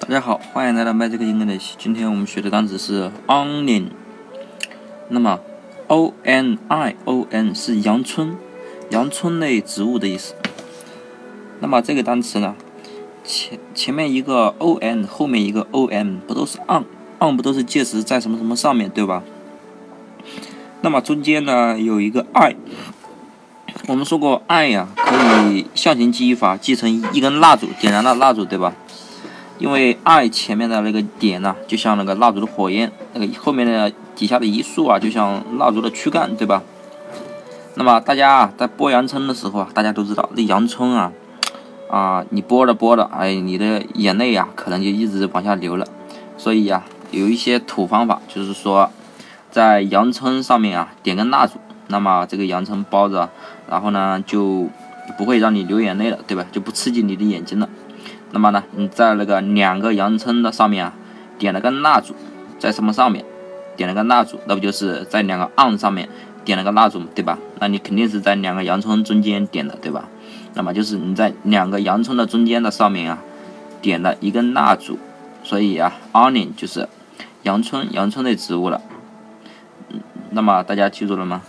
大家好，欢迎来到 Magic English。今天我们学的单词是 onion。那么 o n i o n 是洋葱，洋葱类植物的意思。那么这个单词呢，前前面一个 o n，后面一个 o m，不都是 on？on 不都是介词在什么什么上面对吧？那么中间呢有一个 i。我们说过 i 呀，可以象形记忆法记成一根蜡烛，点燃了蜡烛对吧？因为 I 前面的那个点呢，就像那个蜡烛的火焰，那个后面的底下的一竖啊，就像蜡烛的躯干，对吧？那么大家啊，在剥洋葱的时候啊，大家都知道，那洋葱啊，啊，你剥着剥着，哎，你的眼泪呀，可能就一直往下流了。所以呀，有一些土方法，就是说，在洋葱上面啊，点根蜡烛，那么这个洋葱包着，然后呢，就不会让你流眼泪了，对吧？就不刺激你的眼睛了。那么呢，你在那个两个洋葱的上面啊，点了个蜡烛，在什么上面点了个蜡烛，那不就是在两个 on 上面点了个蜡烛，对吧？那你肯定是在两个洋葱中间点的，对吧？那么就是你在两个洋葱的中间的上面啊，点了一根蜡烛，所以啊，onion 就是洋葱，洋葱类植物了。那么大家记住了吗？